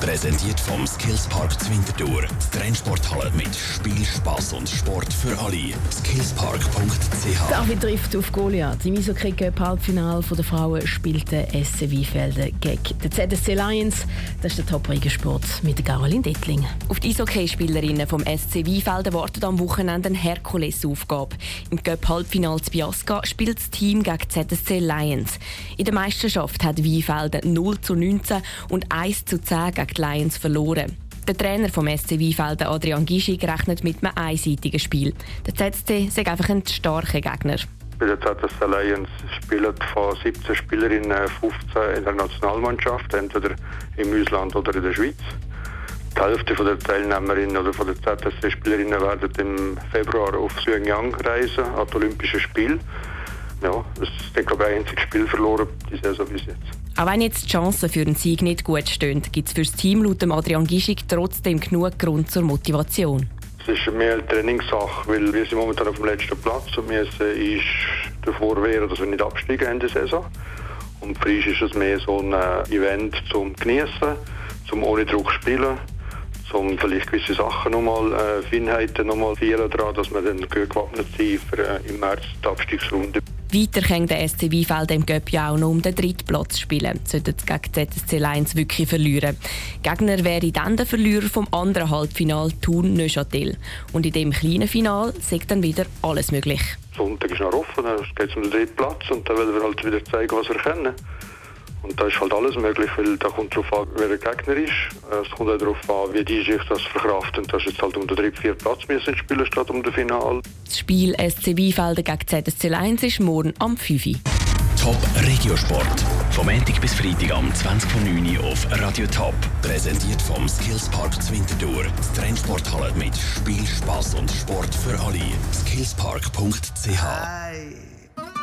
Präsentiert vom Skillspark Zwintertour. Die Trennsporthalle mit Spiel, Spaß und Sport für alle. Skillspark.ch. David trifft auf Goliath. Im Eishockey Cup Halbfinale der Frauen spielt der SC Weinfelden gegen den ZSC Lions. Das ist der Top Regiosport mit Caroline Dettling. Auf die Eishockeyspielerinnen vom SC Weinfelden wartet am Wochenende eine Herkulesaufgabe. Im Cup Halbfinale zu Biasca spielt das Team gegen ZSC Lions. In der Meisterschaft hat Weinfelden 0 zu 19 und 1 zu 10 gegen die Lions verloren. Der Trainer vom SC Weinfelden, Adrian Gischig, rechnet mit einem einseitigen Spiel. Der ZSC ist einfach ein starker Gegner. Bei der ZSC Lions spielen von 17 Spielerinnen 15 in der Nationalmannschaft, entweder im Ausland oder in der Schweiz. Die Hälfte der Teilnehmerinnen oder der ZSC-Spielerinnen werden im Februar auf Pyongyang reisen, an die Olympischen Spiele. Ja, das ist, glaube ich, ein einziges Spiel verloren, die Saison bis jetzt. Auch wenn jetzt die Chancen für einen Sieg nicht gut stehen, gibt es für das Team laut Adrian Gischig trotzdem genug Grund zur Motivation. Es ist mehr eine Trainingssache, weil wir sind momentan auf dem letzten Platz und müssen davor wehren, dass wir nicht absteigen in der Saison. Und für uns ist es mehr so ein Event zum Genießen, zum ohne Druck spielen um vielleicht gewisse Sachen nochmal, äh, Feinheiten nochmal feiern daran, dass wir dann gut gewappnet sind für äh, im März die Abstiegsrunde. Weiter kann der SC Weinfeld im Göpp ja auch noch um den dritten Platz spielen, sollte es gegen ZSC Lions wirklich verlieren. Gegner wäre dann der Verlierer vom anderen Halbfinal Thun Neuchâtel. Und in dem kleinen Final sagt dann wieder alles möglich. Sonntag ist noch offen, dann geht es um den dritten Platz und dann wollen wir halt wieder zeigen, was wir können. Und da ist halt alles möglich, weil da kommt darauf an, wer der Gegner ist. Es kommt auch darauf an, wie die sich das verkraften. Das ist jetzt halt um den dritten, vierten Platz müssen spielen statt um den Final. Das Spiel SC Weinfelden gegen ZSC 1 ist morgen am 5. Top Regiosport. Vom Montag bis Freitag am 20.09 Uhr auf Radio Top. Präsentiert vom Skillspark Zwintertour. Die Trendsporthalle mit Spiel, Spaß und Sport für alle. Skillspark.ch